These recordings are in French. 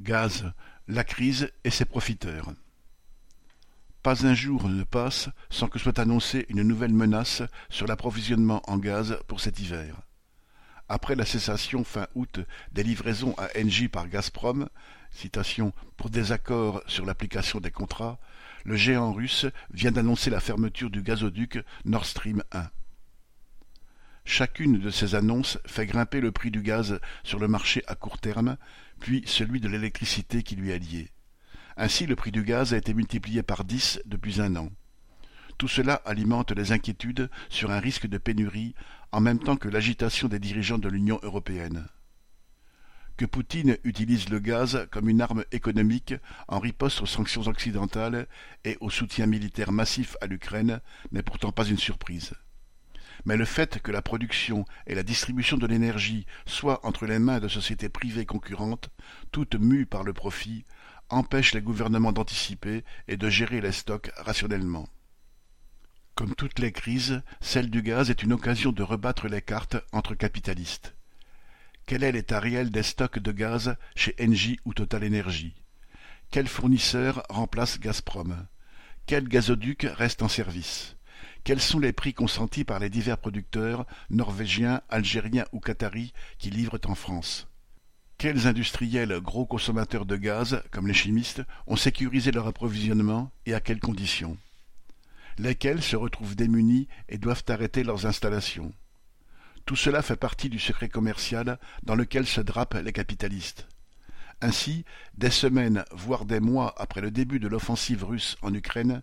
Gaz, la crise et ses profiteurs. Pas un jour ne passe sans que soit annoncée une nouvelle menace sur l'approvisionnement en gaz pour cet hiver. Après la cessation fin août des livraisons à Engie par Gazprom, citation, pour désaccord sur l'application des contrats, le géant russe vient d'annoncer la fermeture du gazoduc Nord Stream 1. Chacune de ces annonces fait grimper le prix du gaz sur le marché à court terme, puis celui de l'électricité qui lui est lié. Ainsi le prix du gaz a été multiplié par dix depuis un an. Tout cela alimente les inquiétudes sur un risque de pénurie en même temps que l'agitation des dirigeants de l'Union européenne. Que Poutine utilise le gaz comme une arme économique en riposte aux sanctions occidentales et au soutien militaire massif à l'Ukraine n'est pourtant pas une surprise mais le fait que la production et la distribution de l'énergie soient entre les mains de sociétés privées concurrentes, toutes mues par le profit, empêche les gouvernements d'anticiper et de gérer les stocks rationnellement. Comme toutes les crises, celle du gaz est une occasion de rebattre les cartes entre capitalistes. Quel est l'état réel des stocks de gaz chez Engie ou Total Energy? Quel fournisseur remplace Gazprom? Quel gazoduc reste en service? Quels sont les prix consentis par les divers producteurs norvégiens, algériens ou qataris qui livrent en France? Quels industriels gros consommateurs de gaz, comme les chimistes, ont sécurisé leur approvisionnement et à quelles conditions? Lesquels se retrouvent démunis et doivent arrêter leurs installations? Tout cela fait partie du secret commercial dans lequel se drapent les capitalistes. Ainsi, des semaines, voire des mois après le début de l'offensive russe en Ukraine,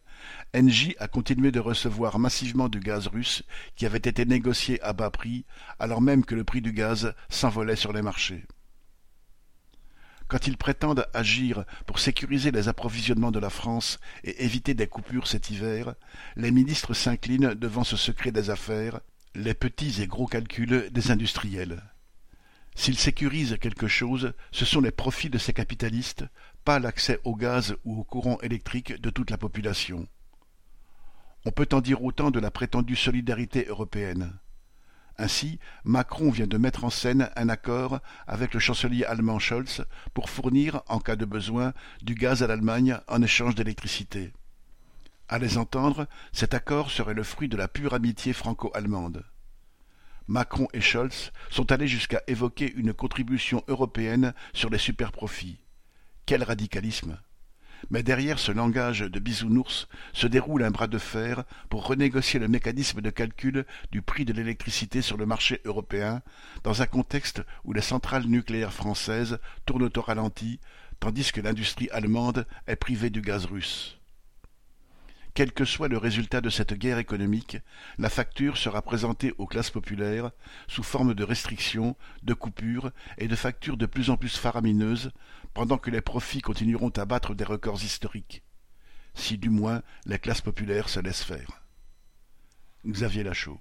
Engie a continué de recevoir massivement du gaz russe qui avait été négocié à bas prix, alors même que le prix du gaz s'envolait sur les marchés. Quand ils prétendent agir pour sécuriser les approvisionnements de la France et éviter des coupures cet hiver, les ministres s'inclinent devant ce secret des affaires, les petits et gros calculs des industriels. S'ils sécurisent quelque chose, ce sont les profits de ces capitalistes, pas l'accès au gaz ou au courant électrique de toute la population. On peut en dire autant de la prétendue solidarité européenne. Ainsi, Macron vient de mettre en scène un accord avec le chancelier allemand Scholz pour fournir, en cas de besoin, du gaz à l'Allemagne en échange d'électricité. À les entendre, cet accord serait le fruit de la pure amitié franco-allemande. Macron et Scholz sont allés jusqu'à évoquer une contribution européenne sur les superprofits. Quel radicalisme Mais derrière ce langage de bisounours se déroule un bras de fer pour renégocier le mécanisme de calcul du prix de l'électricité sur le marché européen, dans un contexte où les centrales nucléaires françaises tournent au ralenti, tandis que l'industrie allemande est privée du gaz russe. Quel que soit le résultat de cette guerre économique, la facture sera présentée aux classes populaires sous forme de restrictions, de coupures et de factures de plus en plus faramineuses, pendant que les profits continueront à battre des records historiques. Si du moins les classes populaires se laissent faire. Xavier Lachaud